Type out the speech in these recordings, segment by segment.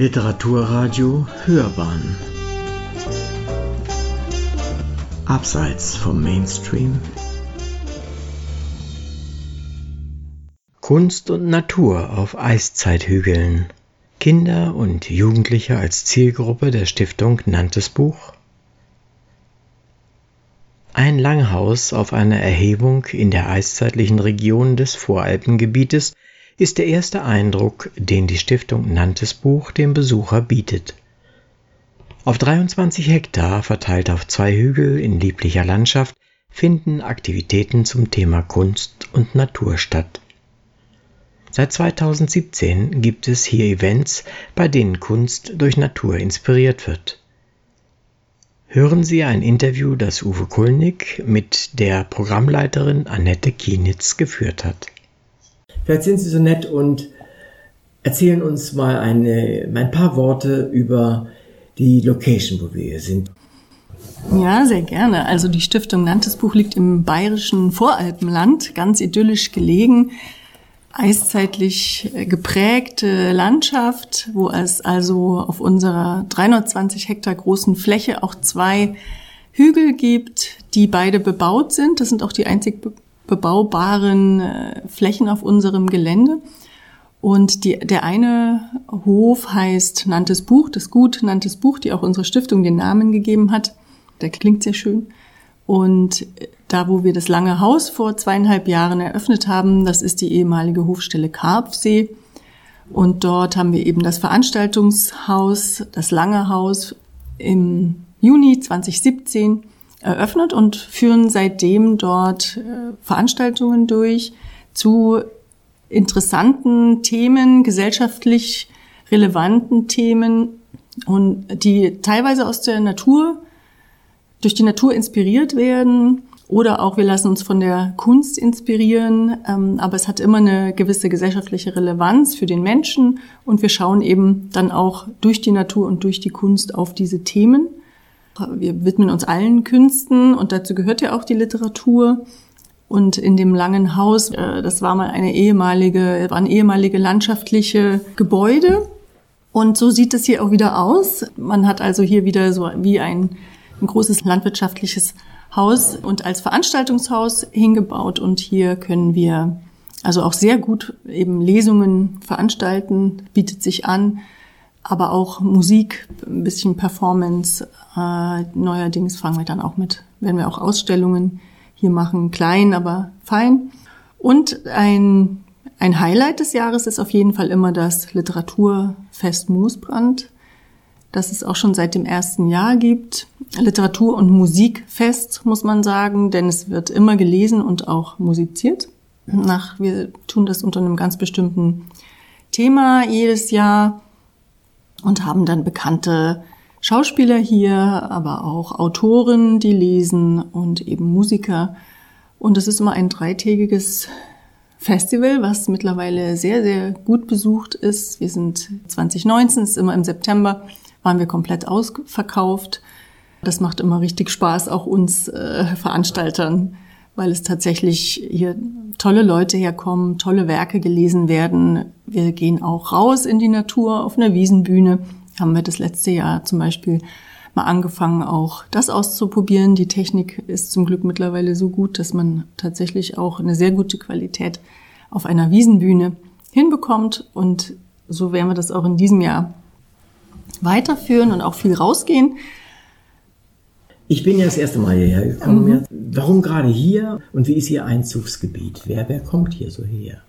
Literaturradio Hörbahn. Abseits vom Mainstream. Kunst und Natur auf Eiszeithügeln. Kinder und Jugendliche als Zielgruppe der Stiftung Nantes Buch. Ein Langhaus auf einer Erhebung in der eiszeitlichen Region des Voralpengebietes ist der erste Eindruck, den die Stiftung Nantes Buch dem Besucher bietet. Auf 23 Hektar, verteilt auf zwei Hügel in lieblicher Landschaft, finden Aktivitäten zum Thema Kunst und Natur statt. Seit 2017 gibt es hier Events, bei denen Kunst durch Natur inspiriert wird. Hören Sie ein Interview, das Uwe Kulnig mit der Programmleiterin Annette Kienitz geführt hat. Vielleicht sind Sie so nett und erzählen uns mal eine, ein paar Worte über die Location, wo wir hier sind. Ja, sehr gerne. Also die Stiftung Landesbuch liegt im bayerischen Voralpenland, ganz idyllisch gelegen, eiszeitlich äh, geprägte Landschaft, wo es also auf unserer 320 Hektar großen Fläche auch zwei Hügel gibt, die beide bebaut sind. Das sind auch die einzig bebaubaren äh, Flächen auf unserem Gelände. Und die, der eine Hof heißt Nantes Buch, das Gut Nantes Buch, die auch unsere Stiftung den Namen gegeben hat. Der klingt sehr schön. Und da, wo wir das lange Haus vor zweieinhalb Jahren eröffnet haben, das ist die ehemalige Hofstelle Karpfsee. Und dort haben wir eben das Veranstaltungshaus, das lange Haus im Juni 2017 eröffnet und führen seitdem dort äh, Veranstaltungen durch zu interessanten Themen, gesellschaftlich relevanten Themen und die teilweise aus der Natur, durch die Natur inspiriert werden oder auch wir lassen uns von der Kunst inspirieren, ähm, aber es hat immer eine gewisse gesellschaftliche Relevanz für den Menschen und wir schauen eben dann auch durch die Natur und durch die Kunst auf diese Themen wir widmen uns allen Künsten und dazu gehört ja auch die Literatur. Und in dem langen Haus, äh, das war mal eine ehemalige, waren ehemalige landschaftliche Gebäude. Und so sieht es hier auch wieder aus. Man hat also hier wieder so wie ein, ein großes landwirtschaftliches Haus und als Veranstaltungshaus hingebaut. Und hier können wir also auch sehr gut eben Lesungen veranstalten, bietet sich an aber auch Musik, ein bisschen Performance. Äh, neuerdings fangen wir dann auch mit, werden wir auch Ausstellungen hier machen, klein, aber fein. Und ein, ein Highlight des Jahres ist auf jeden Fall immer das Literaturfest Moosbrand, das es auch schon seit dem ersten Jahr gibt. Literatur- und Musikfest, muss man sagen, denn es wird immer gelesen und auch musiziert. Nach, wir tun das unter einem ganz bestimmten Thema jedes Jahr und haben dann bekannte Schauspieler hier, aber auch Autoren, die lesen und eben Musiker. Und es ist immer ein dreitägiges Festival, was mittlerweile sehr, sehr gut besucht ist. Wir sind 2019, ist immer im September, waren wir komplett ausverkauft. Das macht immer richtig Spaß, auch uns äh, Veranstaltern, weil es tatsächlich hier tolle Leute herkommen, tolle Werke gelesen werden. Wir gehen auch raus in die Natur auf einer Wiesenbühne. Haben wir das letzte Jahr zum Beispiel mal angefangen, auch das auszuprobieren. Die Technik ist zum Glück mittlerweile so gut, dass man tatsächlich auch eine sehr gute Qualität auf einer Wiesenbühne hinbekommt. Und so werden wir das auch in diesem Jahr weiterführen und auch viel rausgehen. Ich bin ja das erste Mal hierher gekommen. Mhm. Warum gerade hier und wie ist Ihr Einzugsgebiet? Wer, wer kommt hier so her?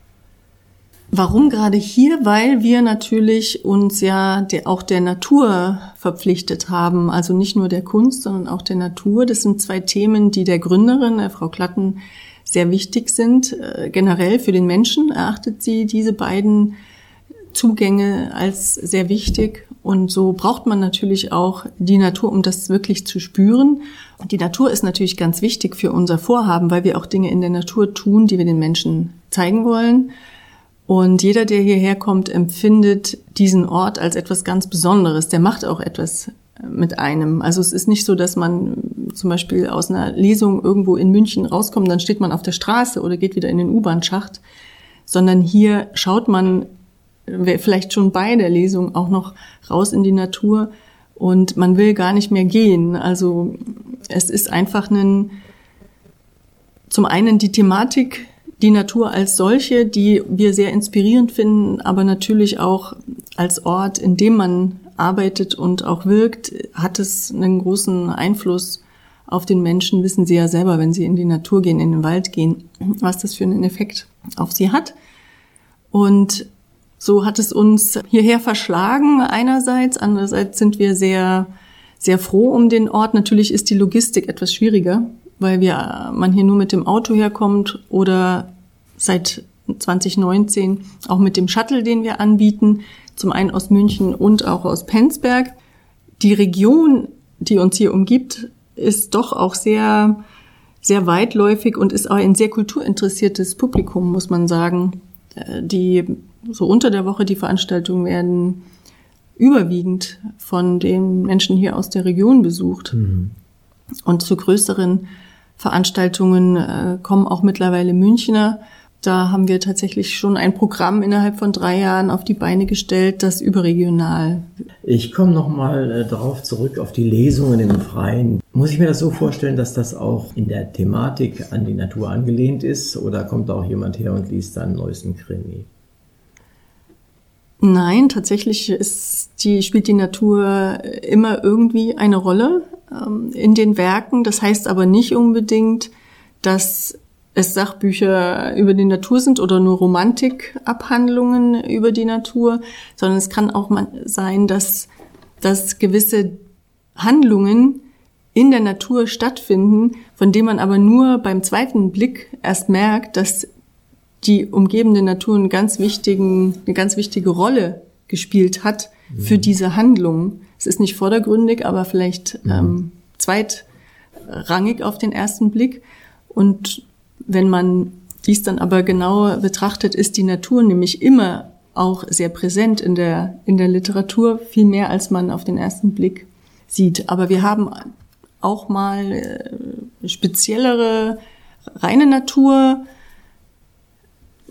Warum gerade hier? Weil wir natürlich uns ja auch der Natur verpflichtet haben. Also nicht nur der Kunst, sondern auch der Natur. Das sind zwei Themen, die der Gründerin, der Frau Klatten, sehr wichtig sind. Äh, generell für den Menschen erachtet sie diese beiden Zugänge als sehr wichtig. Und so braucht man natürlich auch die Natur, um das wirklich zu spüren. Und die Natur ist natürlich ganz wichtig für unser Vorhaben, weil wir auch Dinge in der Natur tun, die wir den Menschen zeigen wollen. Und jeder, der hierher kommt, empfindet diesen Ort als etwas ganz Besonderes. Der macht auch etwas mit einem. Also es ist nicht so, dass man zum Beispiel aus einer Lesung irgendwo in München rauskommt, dann steht man auf der Straße oder geht wieder in den U-Bahn-Schacht, sondern hier schaut man vielleicht schon bei der Lesung auch noch raus in die Natur und man will gar nicht mehr gehen. Also es ist einfach ein, zum einen die Thematik, die Natur als solche, die wir sehr inspirierend finden, aber natürlich auch als Ort, in dem man arbeitet und auch wirkt, hat es einen großen Einfluss auf den Menschen, wissen sie ja selber, wenn sie in die Natur gehen, in den Wald gehen, was das für einen Effekt auf sie hat. Und so hat es uns hierher verschlagen einerseits, andererseits sind wir sehr, sehr froh um den Ort. Natürlich ist die Logistik etwas schwieriger, weil wir, man hier nur mit dem Auto herkommt oder seit 2019 auch mit dem Shuttle, den wir anbieten, zum einen aus München und auch aus Penzberg. Die Region, die uns hier umgibt, ist doch auch sehr, sehr weitläufig und ist auch ein sehr kulturinteressiertes Publikum, muss man sagen. Die so unter der Woche die Veranstaltungen werden überwiegend von den Menschen hier aus der Region besucht. Mhm. Und zu größeren Veranstaltungen äh, kommen auch mittlerweile Münchner da haben wir tatsächlich schon ein Programm innerhalb von drei Jahren auf die Beine gestellt, das überregional. Ich komme nochmal äh, darauf zurück, auf die Lesungen im Freien. Muss ich mir das so vorstellen, dass das auch in der Thematik an die Natur angelehnt ist? Oder kommt da auch jemand her und liest dann neuesten Krimi? Nein, tatsächlich ist die, spielt die Natur immer irgendwie eine Rolle ähm, in den Werken. Das heißt aber nicht unbedingt, dass es Sachbücher über die Natur sind oder nur Romantikabhandlungen über die Natur, sondern es kann auch sein, dass, dass gewisse Handlungen in der Natur stattfinden, von denen man aber nur beim zweiten Blick erst merkt, dass die umgebende Natur einen ganz wichtigen, eine ganz wichtige Rolle gespielt hat mhm. für diese Handlung. Es ist nicht vordergründig, aber vielleicht mhm. ähm, zweitrangig auf den ersten Blick. Und wenn man dies dann aber genauer betrachtet, ist die Natur nämlich immer auch sehr präsent in der, in der Literatur, viel mehr als man auf den ersten Blick sieht. Aber wir haben auch mal äh, speziellere reine Natur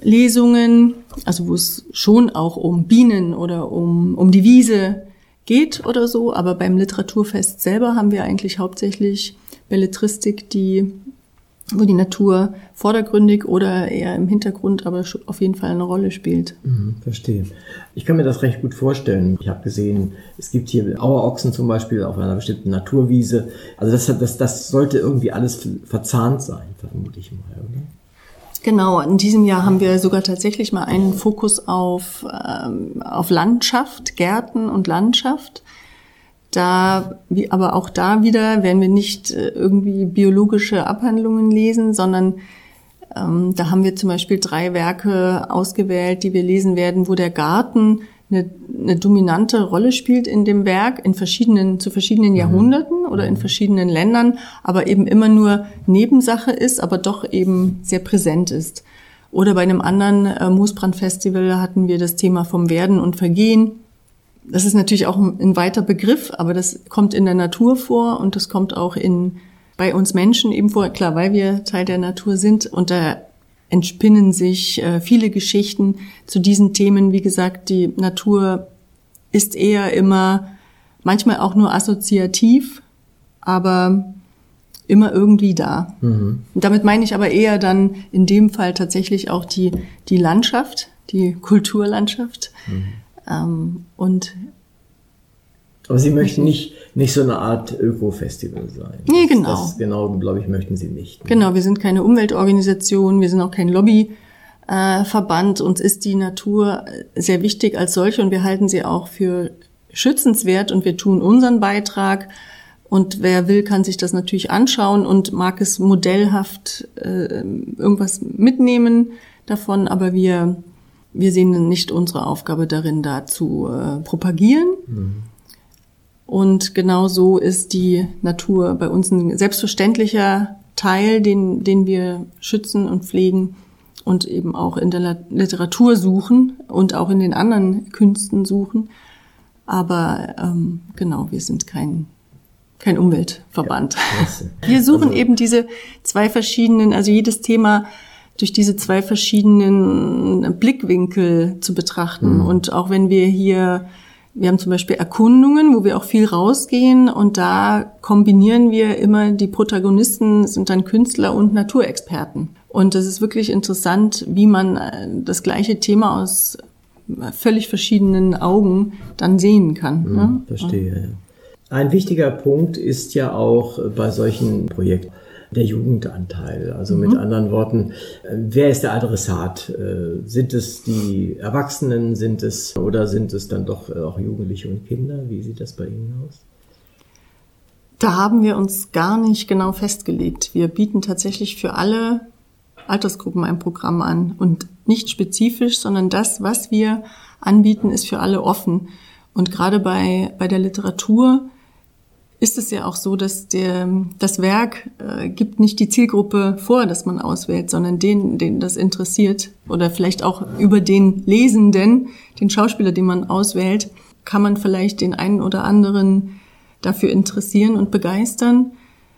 Lesungen, also wo es schon auch um Bienen oder um, um die Wiese geht oder so. Aber beim Literaturfest selber haben wir eigentlich hauptsächlich Belletristik, die wo die Natur vordergründig oder eher im Hintergrund, aber auf jeden Fall eine Rolle spielt. Mhm, verstehe. Ich kann mir das recht gut vorstellen. Ich habe gesehen, es gibt hier Auerochsen zum Beispiel auf einer bestimmten Naturwiese. Also das, das, das sollte irgendwie alles verzahnt sein, vermute ich mal, oder? Genau, in diesem Jahr haben wir sogar tatsächlich mal einen Fokus auf, ähm, auf Landschaft, Gärten und Landschaft. Da, wie, aber auch da wieder werden wir nicht äh, irgendwie biologische Abhandlungen lesen, sondern ähm, da haben wir zum Beispiel drei Werke ausgewählt, die wir lesen werden, wo der Garten eine, eine dominante Rolle spielt in dem Werk in verschiedenen zu verschiedenen mhm. Jahrhunderten oder in mhm. verschiedenen Ländern, aber eben immer nur Nebensache ist, aber doch eben sehr präsent ist. Oder bei einem anderen äh, Moosbrandfestival hatten wir das Thema vom Werden und Vergehen das ist natürlich auch ein weiter Begriff, aber das kommt in der Natur vor und das kommt auch in, bei uns Menschen eben vor, klar, weil wir Teil der Natur sind und da entspinnen sich äh, viele Geschichten zu diesen Themen. Wie gesagt, die Natur ist eher immer, manchmal auch nur assoziativ, aber immer irgendwie da. Mhm. Und damit meine ich aber eher dann in dem Fall tatsächlich auch die, die Landschaft, die Kulturlandschaft. Mhm. Ähm, und aber Sie möchten nicht, nicht so eine Art Öko-Festival sein. Nee, genau. Das, genau, glaube ich, möchten Sie nicht. Ne? Genau, wir sind keine Umweltorganisation, wir sind auch kein Lobbyverband. Äh, Uns ist die Natur sehr wichtig als solche und wir halten sie auch für schützenswert und wir tun unseren Beitrag. Und wer will, kann sich das natürlich anschauen und mag es modellhaft äh, irgendwas mitnehmen davon. Aber wir wir sehen nicht unsere Aufgabe darin, da zu äh, propagieren. Mhm. Und genau so ist die Natur bei uns ein selbstverständlicher Teil, den, den wir schützen und pflegen und eben auch in der Literatur suchen und auch in den anderen Künsten suchen. Aber ähm, genau, wir sind kein, kein Umweltverband. Ja, wir suchen also, eben diese zwei verschiedenen, also jedes Thema durch diese zwei verschiedenen Blickwinkel zu betrachten. Mhm. Und auch wenn wir hier, wir haben zum Beispiel Erkundungen, wo wir auch viel rausgehen und da kombinieren wir immer die Protagonisten sind dann Künstler und Naturexperten. Und das ist wirklich interessant, wie man äh, das gleiche Thema aus völlig verschiedenen Augen dann sehen kann. Mhm, ne? Verstehe. Ja. Ein wichtiger Punkt ist ja auch bei solchen Projekten der Jugendanteil. Also mhm. mit anderen Worten, äh, wer ist der Adressat? Äh, sind es die Erwachsenen, sind es oder sind es dann doch äh, auch Jugendliche und Kinder? Wie sieht das bei Ihnen aus? Da haben wir uns gar nicht genau festgelegt. Wir bieten tatsächlich für alle Altersgruppen ein Programm an und nicht spezifisch, sondern das, was wir anbieten, ist für alle offen. Und gerade bei, bei der Literatur ist es ja auch so, dass der, das Werk äh, gibt nicht die Zielgruppe vor, dass man auswählt, sondern den, den das interessiert oder vielleicht auch über den Lesenden, den Schauspieler, den man auswählt, kann man vielleicht den einen oder anderen dafür interessieren und begeistern.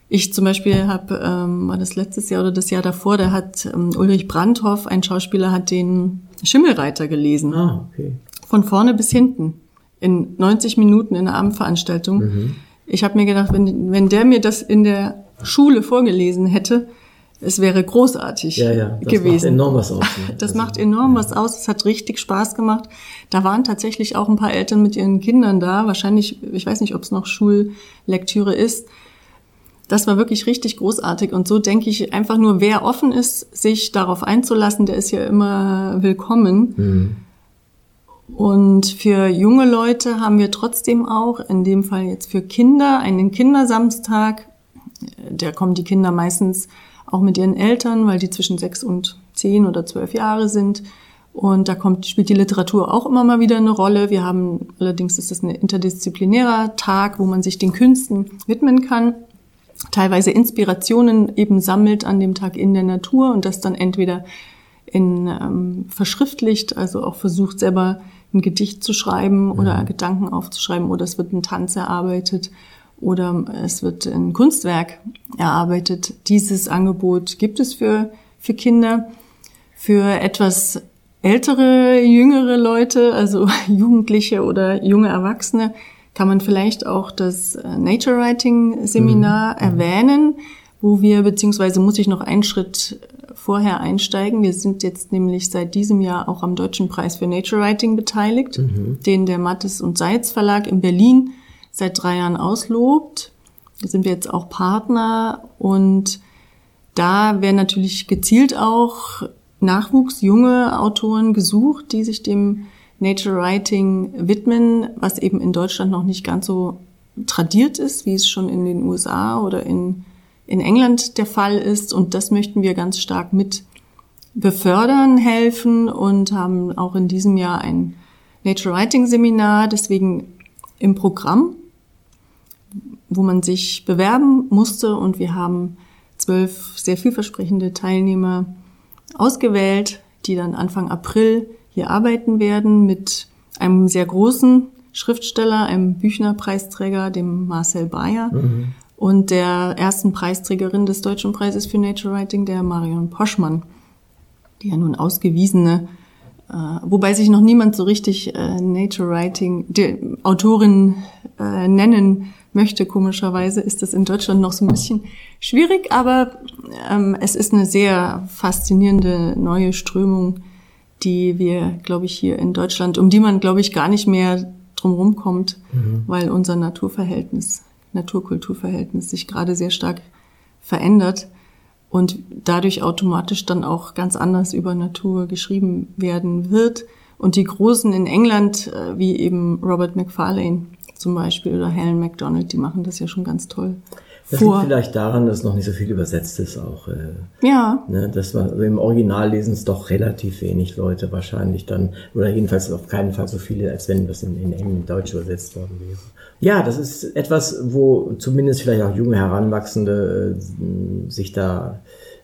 Ich zum Beispiel habe, ähm, war das letztes Jahr oder das Jahr davor, da hat ähm, Ulrich Brandhoff, ein Schauspieler, hat den Schimmelreiter gelesen. Ah, okay. Von vorne bis hinten. In 90 Minuten in einer Abendveranstaltung. Mhm. Ich habe mir gedacht, wenn, wenn der mir das in der Schule vorgelesen hätte, es wäre großartig ja, ja, das gewesen. Macht enorm was aus. Ne? Das also, macht enorm ja. was aus. Es hat richtig Spaß gemacht. Da waren tatsächlich auch ein paar Eltern mit ihren Kindern da. Wahrscheinlich, ich weiß nicht, ob es noch Schullektüre ist. Das war wirklich richtig großartig. Und so denke ich einfach nur, wer offen ist, sich darauf einzulassen, der ist ja immer willkommen. Mhm. Und für junge Leute haben wir trotzdem auch, in dem Fall jetzt für Kinder, einen Kindersamstag. Da kommen die Kinder meistens auch mit ihren Eltern, weil die zwischen sechs und zehn oder zwölf Jahre sind. Und da kommt, spielt die Literatur auch immer mal wieder eine Rolle. Wir haben, allerdings ist das ein interdisziplinärer Tag, wo man sich den Künsten widmen kann teilweise Inspirationen eben sammelt an dem Tag in der Natur und das dann entweder in ähm, verschriftlicht, also auch versucht selber ein Gedicht zu schreiben oder ja. Mhm. Gedanken aufzuschreiben oder es wird ein Tanz erarbeitet oder es wird ein Kunstwerk erarbeitet. Dieses Angebot gibt es für, für Kinder. Für etwas ältere, jüngere Leute, also Jugendliche oder junge Erwachsene, kann man vielleicht auch das äh, Nature Writing Seminar mhm. erwähnen, wo wir, beziehungsweise muss ich noch einen Schritt vorher einsteigen. Wir sind jetzt nämlich seit diesem Jahr auch am Deutschen Preis für Nature Writing beteiligt, mhm. den der Mattes und Seitz Verlag in Berlin seit drei Jahren auslobt. Da sind wir jetzt auch Partner und da werden natürlich gezielt auch Nachwuchs, junge Autoren gesucht, die sich dem Nature Writing widmen, was eben in Deutschland noch nicht ganz so tradiert ist, wie es schon in den USA oder in, in England der Fall ist. Und das möchten wir ganz stark mit befördern, helfen und haben auch in diesem Jahr ein Nature Writing Seminar, deswegen im Programm, wo man sich bewerben musste und wir haben zwölf sehr vielversprechende Teilnehmer ausgewählt, die dann Anfang April hier arbeiten werden mit einem sehr großen Schriftsteller, einem Büchnerpreisträger, dem Marcel Bayer, mhm. Und der ersten Preisträgerin des Deutschen Preises für Nature Writing, der Marion Poschmann, die ja nun ausgewiesene, äh, wobei sich noch niemand so richtig äh, Nature Writing, die Autorin äh, nennen möchte. Komischerweise ist das in Deutschland noch so ein bisschen schwierig, aber ähm, es ist eine sehr faszinierende neue Strömung, die wir, glaube ich, hier in Deutschland, um die man, glaube ich, gar nicht mehr drumherum kommt, mhm. weil unser Naturverhältnis, Naturkulturverhältnis sich gerade sehr stark verändert und dadurch automatisch dann auch ganz anders über Natur geschrieben werden wird. Und die Großen in England, äh, wie eben Robert McFarlane zum Beispiel oder Helen MacDonald, die machen das ja schon ganz toll. Das liegt vielleicht daran, dass noch nicht so viel übersetzt ist auch. Äh, ja. Ne, das war, also im Original lesen es doch relativ wenig Leute wahrscheinlich dann, oder jedenfalls auf keinen Fall so viele, als wenn das in, in, in Deutsch übersetzt worden wäre. Ja, das ist etwas, wo zumindest vielleicht auch junge Heranwachsende äh, sich da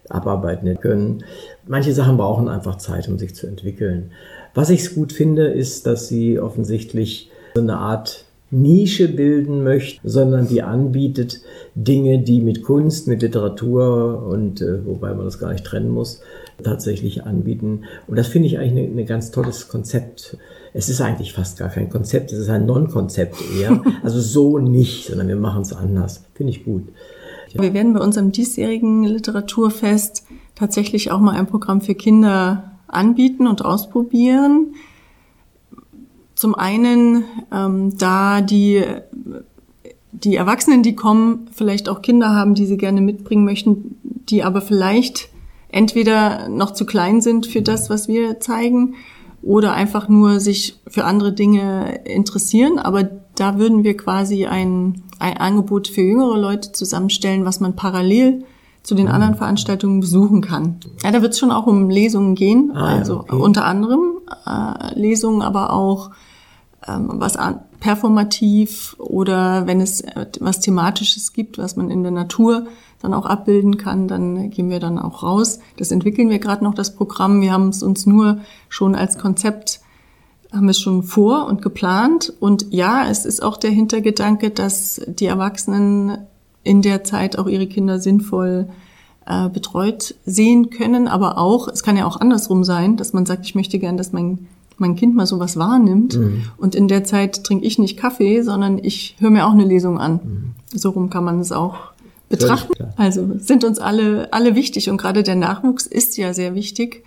abarbeiten können. Manche Sachen brauchen einfach Zeit, um sich zu entwickeln. Was ich gut finde, ist, dass sie offensichtlich so eine Art Nische bilden möchte, sondern die anbietet Dinge, die mit Kunst, mit Literatur und äh, wobei man das gar nicht trennen muss, tatsächlich anbieten. Und das finde ich eigentlich ein ganz tolles Konzept. Es ist eigentlich fast gar kein Konzept, es ist ein Non-Konzept eher. Also so nicht, sondern wir machen es anders. Finde ich gut. Wir werden bei unserem diesjährigen Literaturfest tatsächlich auch mal ein Programm für Kinder anbieten und ausprobieren. Zum einen, ähm, da die, die Erwachsenen, die kommen, vielleicht auch Kinder haben, die sie gerne mitbringen möchten, die aber vielleicht entweder noch zu klein sind für das, was wir zeigen, oder einfach nur sich für andere Dinge interessieren. Aber da würden wir quasi ein, ein Angebot für jüngere Leute zusammenstellen, was man parallel zu den anderen Veranstaltungen besuchen kann. Ja, da wird es schon auch um Lesungen gehen, ah, also okay. unter anderem äh, Lesungen, aber auch ähm, was an, performativ oder wenn es äh, was thematisches gibt, was man in der Natur dann auch abbilden kann, dann gehen wir dann auch raus. Das entwickeln wir gerade noch das Programm. Wir haben es uns nur schon als Konzept haben es schon vor und geplant. Und ja, es ist auch der Hintergedanke, dass die Erwachsenen in der Zeit auch ihre Kinder sinnvoll äh, betreut sehen können. Aber auch, es kann ja auch andersrum sein, dass man sagt, ich möchte gern, dass mein, mein Kind mal sowas wahrnimmt. Mhm. Und in der Zeit trinke ich nicht Kaffee, sondern ich höre mir auch eine Lesung an. Mhm. So rum kann man es auch betrachten. Also sind uns alle, alle wichtig. Und gerade der Nachwuchs ist ja sehr wichtig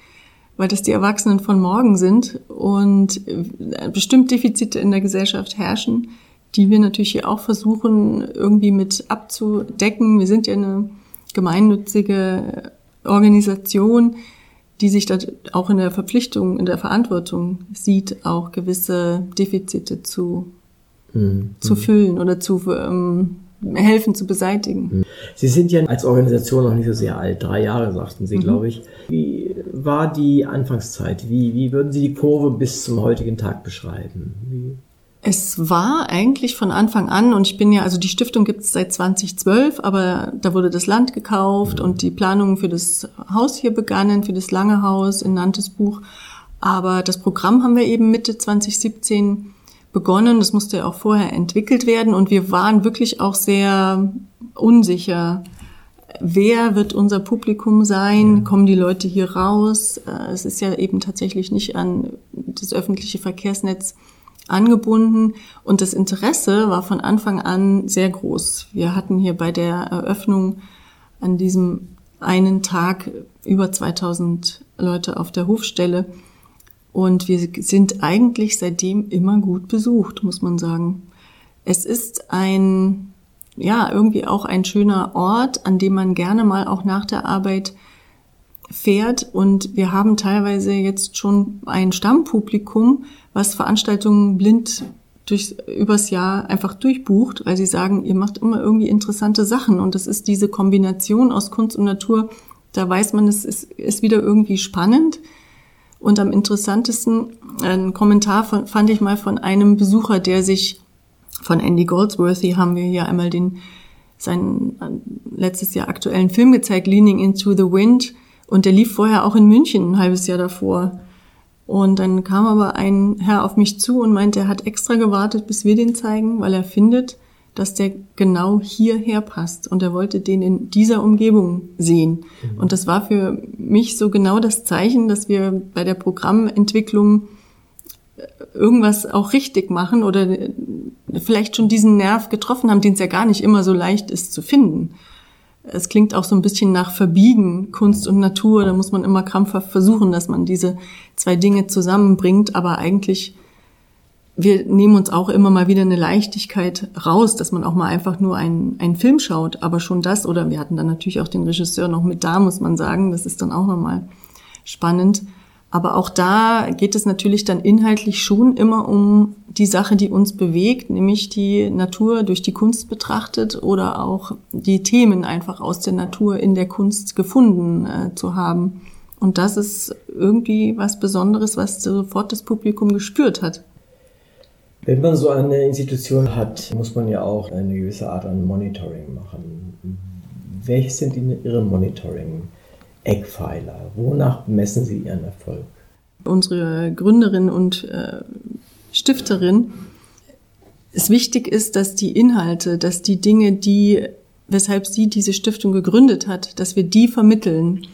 weil das die Erwachsenen von morgen sind und äh, bestimmt Defizite in der Gesellschaft herrschen, die wir natürlich hier auch versuchen irgendwie mit abzudecken. Wir sind ja eine gemeinnützige Organisation, die sich da auch in der Verpflichtung, in der Verantwortung sieht, auch gewisse Defizite zu, mhm. zu füllen oder zu ähm, helfen zu beseitigen. Mhm. Sie sind ja als Organisation noch nicht so sehr alt, drei Jahre sagten Sie, mhm. glaube ich. Wie war die Anfangszeit? Wie, wie würden Sie die Kurve bis zum heutigen Tag beschreiben? Wie? Es war eigentlich von Anfang an, und ich bin ja, also die Stiftung gibt es seit 2012, aber da wurde das Land gekauft mhm. und die Planungen für das Haus hier begannen, für das Lange Haus in Nantes Buch. Aber das Programm haben wir eben Mitte 2017 begonnen. Das musste ja auch vorher entwickelt werden und wir waren wirklich auch sehr unsicher. Wer wird unser Publikum sein? Kommen die Leute hier raus? Äh, es ist ja eben tatsächlich nicht an das öffentliche Verkehrsnetz angebunden und das Interesse war von Anfang an sehr groß. Wir hatten hier bei der Eröffnung an diesem einen Tag über 2000 Leute auf der Hofstelle und wir sind eigentlich seitdem immer gut besucht, muss man sagen. Es ist ein, ja, irgendwie auch ein schöner Ort, an dem man gerne mal auch nach der Arbeit fährt. Und wir haben teilweise jetzt schon ein Stammpublikum, was Veranstaltungen blind durchs, übers Jahr einfach durchbucht, weil sie sagen, ihr macht immer irgendwie interessante Sachen. Und das ist diese Kombination aus Kunst und Natur. Da weiß man, es ist, ist wieder irgendwie spannend. Und am interessantesten ein Kommentar von, fand ich mal von einem Besucher, der sich von Andy Goldsworthy haben wir hier einmal den seinen äh, letztes Jahr aktuellen Film gezeigt, Leaning into the Wind. Und der lief vorher auch in München ein halbes Jahr davor. Und dann kam aber ein Herr auf mich zu und meinte, er hat extra gewartet, bis wir den zeigen, weil er findet, dass der genau hierher passt und er wollte den in dieser Umgebung sehen. Mhm. Und das war für mich so genau das Zeichen, dass wir bei der Programmentwicklung äh, irgendwas auch richtig machen oder äh, vielleicht schon diesen Nerv getroffen haben, den es ja gar nicht immer so leicht ist zu finden. Es klingt auch so ein bisschen nach Verbiegen, Kunst und Natur. Da muss man immer krampfhaft versuchen, dass man diese zwei Dinge zusammenbringt. Aber eigentlich wir nehmen uns auch immer mal wieder eine Leichtigkeit raus, dass man auch mal einfach nur einen, einen Film schaut. Aber schon das, oder wir hatten dann natürlich auch den Regisseur noch mit da, muss man sagen. Das ist dann auch nochmal spannend. Aber auch da geht es natürlich dann inhaltlich schon immer um die Sache, die uns bewegt, nämlich die Natur durch die Kunst betrachtet oder auch die Themen einfach aus der Natur in der Kunst gefunden äh, zu haben. Und das ist irgendwie was Besonderes, was sofort das Publikum gespürt hat. Wenn man so eine Institution hat, muss man ja auch eine gewisse Art an Monitoring machen. Welche sind Ihre Monitoring-Eckpfeiler? Wonach messen Sie Ihren Erfolg? Unsere Gründerin und äh, Stifterin, es wichtig ist, dass die Inhalte, dass die Dinge, die, weshalb sie diese Stiftung gegründet hat, dass wir die vermitteln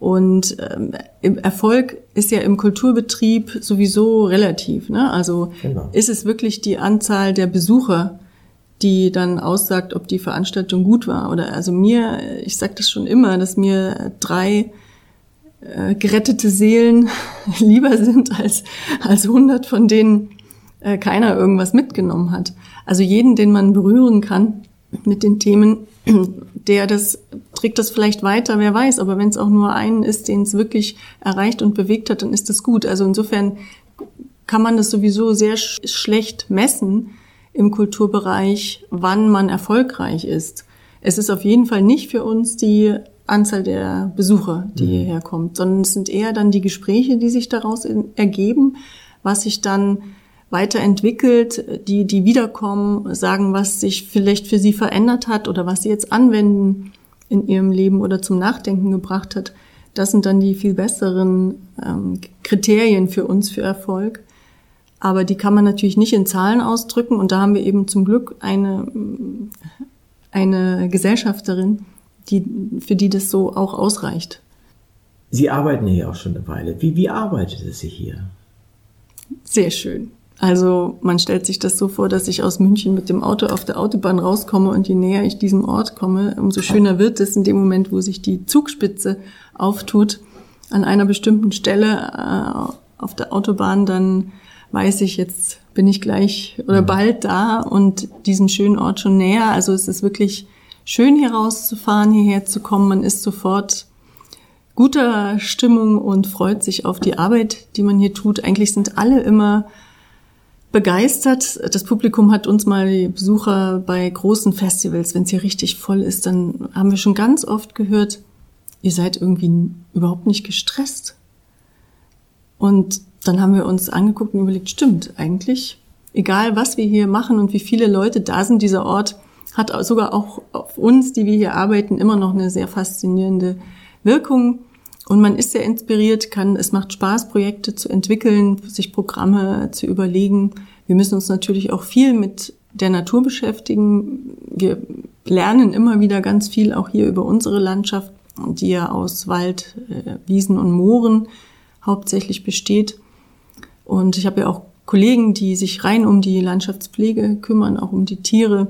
Und ähm, Erfolg ist ja im Kulturbetrieb sowieso relativ. Ne? Also genau. ist es wirklich die Anzahl der Besucher, die dann aussagt, ob die Veranstaltung gut war. Oder also mir, ich sage das schon immer, dass mir drei äh, gerettete Seelen lieber sind als als hundert, von denen äh, keiner irgendwas mitgenommen hat. Also jeden, den man berühren kann mit den Themen, der das trägt das vielleicht weiter, wer weiß. Aber wenn es auch nur einen ist, den es wirklich erreicht und bewegt hat, dann ist das gut. Also insofern kann man das sowieso sehr sch schlecht messen im Kulturbereich, wann man erfolgreich ist. Es ist auf jeden Fall nicht für uns die Anzahl der Besucher, die mhm. hierher kommt, sondern es sind eher dann die Gespräche, die sich daraus ergeben, was sich dann weiterentwickelt, die, die wiederkommen, sagen, was sich vielleicht für sie verändert hat oder was sie jetzt anwenden in ihrem Leben oder zum Nachdenken gebracht hat. Das sind dann die viel besseren ähm, Kriterien für uns für Erfolg. Aber die kann man natürlich nicht in Zahlen ausdrücken. Und da haben wir eben zum Glück eine, eine Gesellschafterin, die, für die das so auch ausreicht. Sie arbeiten hier auch schon eine Weile. Wie, wie arbeitet es sich hier? Sehr schön. Also man stellt sich das so vor, dass ich aus München mit dem Auto auf der Autobahn rauskomme und je näher ich diesem Ort komme, umso schöner wird es in dem Moment, wo sich die Zugspitze auftut an einer bestimmten Stelle äh, auf der Autobahn, dann weiß ich, jetzt bin ich gleich oder bald da und diesen schönen Ort schon näher. Also es ist wirklich schön hier rauszufahren, hierher zu kommen. Man ist sofort guter Stimmung und freut sich auf die Arbeit, die man hier tut. Eigentlich sind alle immer begeistert. Das Publikum hat uns mal die Besucher bei großen Festivals, wenn es hier richtig voll ist, dann haben wir schon ganz oft gehört, ihr seid irgendwie überhaupt nicht gestresst. Und dann haben wir uns angeguckt und überlegt, stimmt, eigentlich, egal was wir hier machen und wie viele Leute da sind, dieser Ort hat sogar auch auf uns, die wir hier arbeiten, immer noch eine sehr faszinierende Wirkung. Und man ist sehr inspiriert, kann, es macht Spaß, Projekte zu entwickeln, sich Programme zu überlegen. Wir müssen uns natürlich auch viel mit der Natur beschäftigen. Wir lernen immer wieder ganz viel auch hier über unsere Landschaft, die ja aus Wald, äh, Wiesen und Mooren hauptsächlich besteht. Und ich habe ja auch Kollegen, die sich rein um die Landschaftspflege kümmern, auch um die Tiere.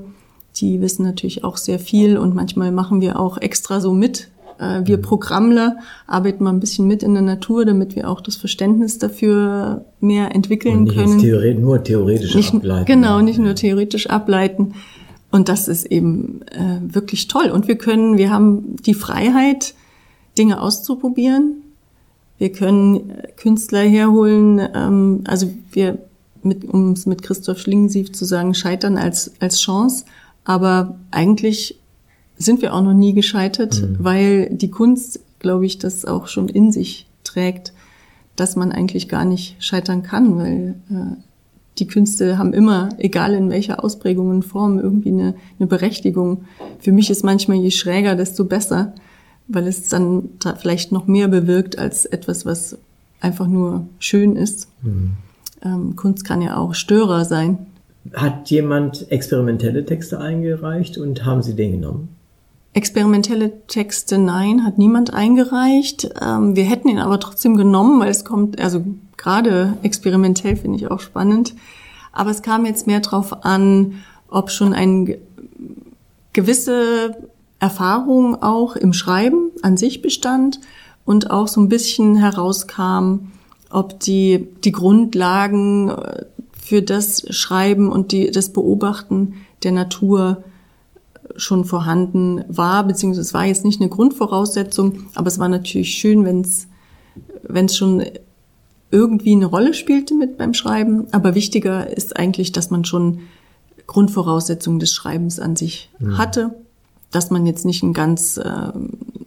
Die wissen natürlich auch sehr viel und manchmal machen wir auch extra so mit, äh, wir mhm. Programmler arbeiten mal ein bisschen mit in der Natur, damit wir auch das Verständnis dafür mehr entwickeln Und nicht können. Theoret nur theoretisch nicht, ableiten. Genau, nicht nur theoretisch ableiten. Und das ist eben äh, wirklich toll. Und wir können, wir haben die Freiheit, Dinge auszuprobieren. Wir können äh, Künstler herholen. Ähm, also wir, mit, um es mit Christoph Schlingensief zu sagen, scheitern als, als Chance. Aber eigentlich sind wir auch noch nie gescheitert, mhm. weil die Kunst, glaube ich, das auch schon in sich trägt, dass man eigentlich gar nicht scheitern kann, weil äh, die Künste haben immer, egal in welcher Ausprägung und Form, irgendwie eine, eine Berechtigung. Für mich ist manchmal je schräger, desto besser, weil es dann vielleicht noch mehr bewirkt als etwas, was einfach nur schön ist. Mhm. Ähm, Kunst kann ja auch Störer sein. Hat jemand experimentelle Texte eingereicht und haben Sie den genommen? Experimentelle Texte, nein, hat niemand eingereicht. Ähm, wir hätten ihn aber trotzdem genommen, weil es kommt, also gerade experimentell finde ich auch spannend. Aber es kam jetzt mehr drauf an, ob schon eine gewisse Erfahrung auch im Schreiben an sich bestand und auch so ein bisschen herauskam, ob die, die Grundlagen äh, für das Schreiben und die, das Beobachten der Natur schon vorhanden war, beziehungsweise es war jetzt nicht eine Grundvoraussetzung, aber es war natürlich schön, wenn es wenn es schon irgendwie eine Rolle spielte mit beim Schreiben. Aber wichtiger ist eigentlich, dass man schon Grundvoraussetzungen des Schreibens an sich mhm. hatte, dass man jetzt nicht ein ganz äh,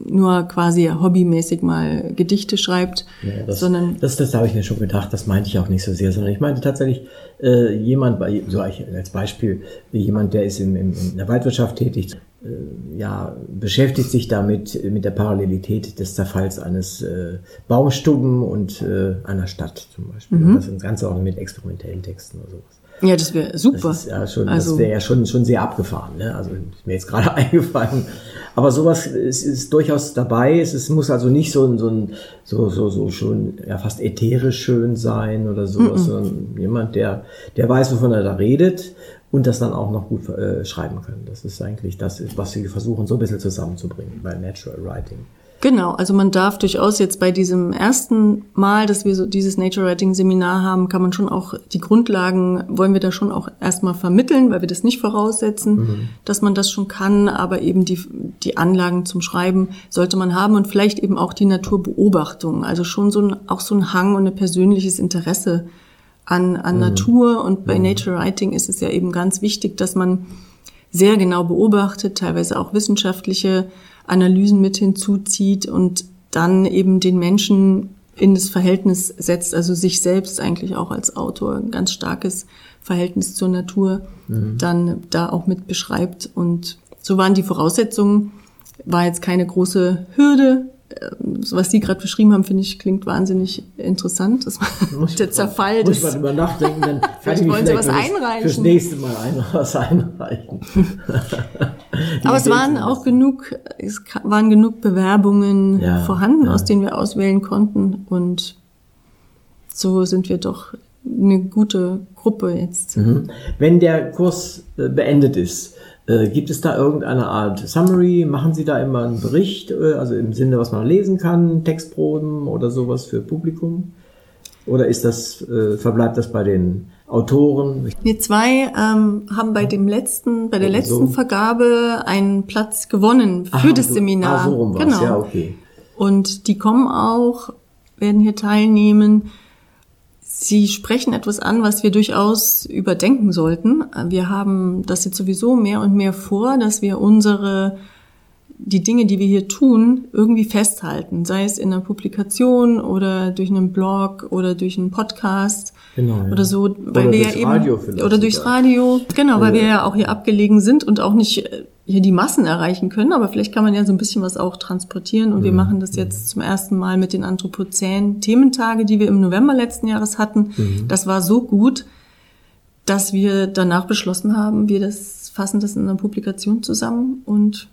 nur quasi hobbymäßig mal Gedichte schreibt, ja, das, sondern das, das habe ich mir schon gedacht. Das meinte ich auch nicht so sehr, sondern ich meinte tatsächlich äh, jemand, so als Beispiel jemand, der ist in, in der Waldwirtschaft tätig, äh, ja beschäftigt sich damit mit der Parallelität des Zerfalls eines äh, Baumstubben und äh, einer Stadt zum Beispiel. Mhm. Das Ganze auch mit experimentellen Texten oder sowas. Ja, das wäre super. Das, ist ja schon, also, das wäre ja schon, schon sehr abgefahren. Ne? Also ist mir jetzt gerade eingefallen. Aber sowas ist, ist durchaus dabei. Es, es muss also nicht so ein, so ein so, so, so schon ja, fast ätherisch schön sein oder sowas, mm -mm. sondern jemand, der, der weiß, wovon er da redet und das dann auch noch gut äh, schreiben können. Das ist eigentlich das, was wir versuchen, so ein bisschen zusammenzubringen bei Natural Writing. Genau, also man darf durchaus jetzt bei diesem ersten Mal, dass wir so dieses Nature Writing Seminar haben, kann man schon auch die Grundlagen, wollen wir da schon auch erstmal vermitteln, weil wir das nicht voraussetzen, mhm. dass man das schon kann, aber eben die, die Anlagen zum Schreiben sollte man haben und vielleicht eben auch die Naturbeobachtung, also schon so ein, auch so ein Hang und ein persönliches Interesse an, an mhm. Natur und bei mhm. Nature Writing ist es ja eben ganz wichtig, dass man sehr genau beobachtet, teilweise auch wissenschaftliche Analysen mit hinzuzieht und dann eben den Menschen in das Verhältnis setzt, also sich selbst eigentlich auch als Autor ein ganz starkes Verhältnis zur Natur mhm. dann da auch mit beschreibt. Und so waren die Voraussetzungen, war jetzt keine große Hürde, was Sie gerade beschrieben haben, finde ich, klingt wahnsinnig interessant. Das muss der Zerfall muss des... Muss man über nachdenken, dann kann ich wollen Sie was einreichen. Fürs nächste Mal ein, was einreichen. Aber es waren auch genug, es waren genug Bewerbungen ja, vorhanden, ja. aus denen wir auswählen konnten. Und so sind wir doch eine gute Gruppe jetzt. Mhm. Wenn der Kurs äh, beendet ist, äh, gibt es da irgendeine Art Summary? Machen Sie da immer einen Bericht, äh, also im Sinne, was man lesen kann, Textproben oder sowas für Publikum? Oder ist das, äh, verbleibt das bei den Autoren? Wir zwei ähm, haben bei dem letzten, bei der letzten so. Vergabe einen Platz gewonnen für Aha, das du, Seminar. Ah, so rum war's. Genau. Ja, okay. Und die kommen auch, werden hier teilnehmen. Sie sprechen etwas an, was wir durchaus überdenken sollten. Wir haben das jetzt sowieso mehr und mehr vor, dass wir unsere die Dinge, die wir hier tun, irgendwie festhalten, sei es in einer Publikation oder durch einen Blog oder durch einen Podcast genau, ja. oder so, weil oder wir ja eben Radio oder durchs Radio, genau, weil wir ja auch hier abgelegen sind und auch nicht äh, hier die Massen erreichen können, aber vielleicht kann man ja so ein bisschen was auch transportieren und mhm. wir machen das jetzt zum ersten Mal mit den Anthropozän-Thementage, die wir im November letzten Jahres hatten. Mhm. Das war so gut, dass wir danach beschlossen haben, wir das fassen das in einer Publikation zusammen und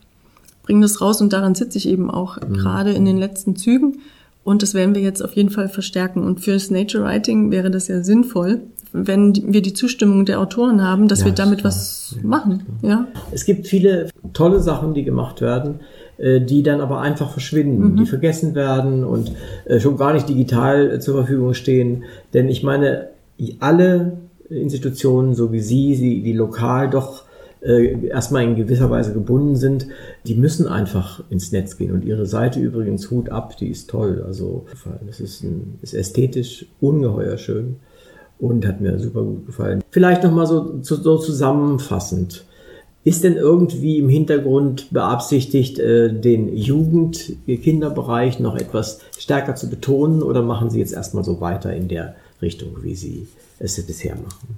bringen das raus und daran sitze ich eben auch mhm. gerade in den letzten Zügen und das werden wir jetzt auf jeden Fall verstärken und fürs Nature Writing wäre das ja sinnvoll, wenn wir die Zustimmung der Autoren haben, dass ja, wir damit was ja, machen. Ja. Es gibt viele tolle Sachen, die gemacht werden, äh, die dann aber einfach verschwinden, mhm. die vergessen werden und äh, schon gar nicht digital äh, zur Verfügung stehen. Denn ich meine, alle Institutionen, so wie Sie, die lokal doch erstmal in gewisser Weise gebunden sind, die müssen einfach ins Netz gehen. Und ihre Seite übrigens, Hut ab, die ist toll. Also es ist, ein, ist ästhetisch ungeheuer schön und hat mir super gut gefallen. Vielleicht nochmal so, so zusammenfassend. Ist denn irgendwie im Hintergrund beabsichtigt, äh, den Jugend-Kinderbereich noch etwas stärker zu betonen oder machen Sie jetzt erstmal so weiter in der Richtung, wie Sie es bisher machen?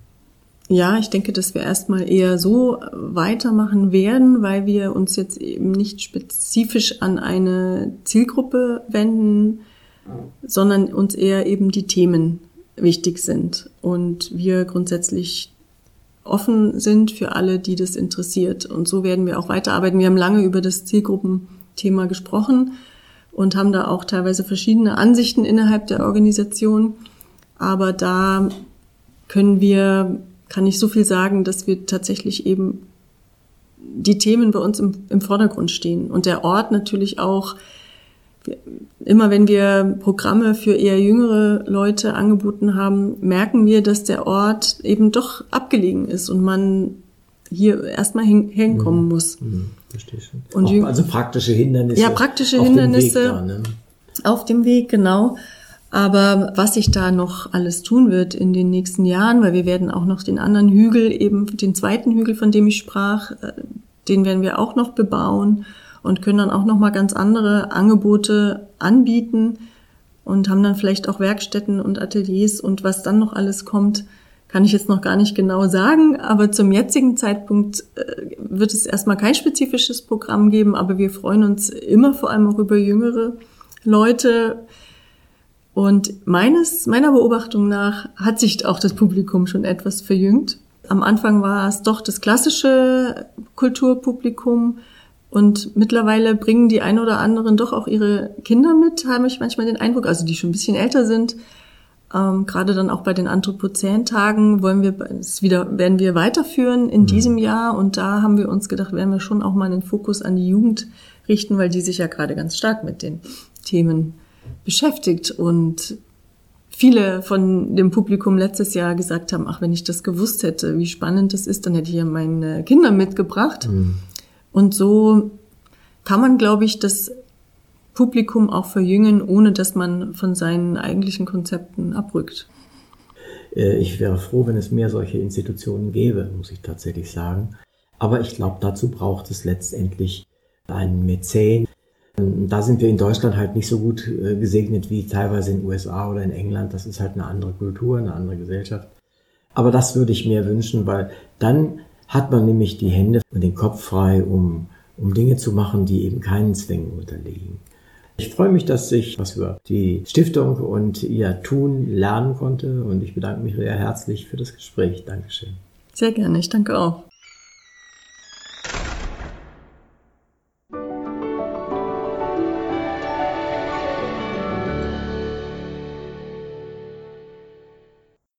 Ja, ich denke, dass wir erstmal eher so weitermachen werden, weil wir uns jetzt eben nicht spezifisch an eine Zielgruppe wenden, sondern uns eher eben die Themen wichtig sind und wir grundsätzlich offen sind für alle, die das interessiert. Und so werden wir auch weiterarbeiten. Wir haben lange über das Zielgruppenthema gesprochen und haben da auch teilweise verschiedene Ansichten innerhalb der Organisation. Aber da können wir, kann ich so viel sagen, dass wir tatsächlich eben die Themen bei uns im, im Vordergrund stehen und der Ort natürlich auch immer wenn wir Programme für eher jüngere Leute angeboten haben, merken wir, dass der Ort eben doch abgelegen ist und man hier erstmal hin, hinkommen mhm. muss. Mhm, verstehe schon. Und Auch, also praktische Hindernisse. Ja, praktische auf Hindernisse dem Weg da, ne? auf dem Weg, genau. Aber was sich da noch alles tun wird in den nächsten Jahren, weil wir werden auch noch den anderen Hügel, eben den zweiten Hügel, von dem ich sprach, äh, den werden wir auch noch bebauen und können dann auch nochmal ganz andere Angebote anbieten und haben dann vielleicht auch Werkstätten und Ateliers und was dann noch alles kommt, kann ich jetzt noch gar nicht genau sagen, aber zum jetzigen Zeitpunkt äh, wird es erstmal kein spezifisches Programm geben, aber wir freuen uns immer vor allem auch über jüngere Leute, Und meines, meiner Beobachtung nach hat sich auch das Publikum schon etwas verjüngt. Am Anfang war es doch das klassische Kulturpublikum und mittlerweile bringen die ein oder anderen doch auch ihre Kinder mit, habe ich manchmal den Eindruck, also die schon ein bisschen älter sind. Ähm, gerade dann auch bei den Anthropozän-Tagen wollen wir es wieder, werden wir weiterführen in mhm. diesem Jahr. Und da haben wir uns gedacht, werden wir schon auch mal einen Fokus an die Jugend richten, weil die sich ja gerade ganz stark mit den Themen beschäftigt. Und viele von dem Publikum letztes Jahr gesagt haben, ach, wenn ich das gewusst hätte, wie spannend das ist, dann hätte ich ja meine Kinder mitgebracht. Mhm. Und so kann man, glaube ich, das Publikum auch verjüngen, ohne dass man von seinen eigentlichen Konzepten abrückt. Äh, ich wäre froh, wenn es mehr solche Institutionen gäbe, muss ich tatsächlich sagen. Aber ich glaube, dazu braucht es letztendlich einen Mäzen. Da sind wir in Deutschland halt nicht so gut äh, gesegnet wie teilweise in den USA oder in England. Das ist halt eine andere Kultur, eine andere Gesellschaft. Aber das würde ich mir wünschen, weil dann hat man nämlich die Hände und den Kopf frei, um, um Dinge zu machen, die eben keinen Zwängen unterliegen. Ich freue mich, dass ich was über die Stiftung und ihr Tun lernen konnte und ich bedanke mich sehr herzlich für das Gespräch. Dankeschön. Sehr gerne, ich danke auch.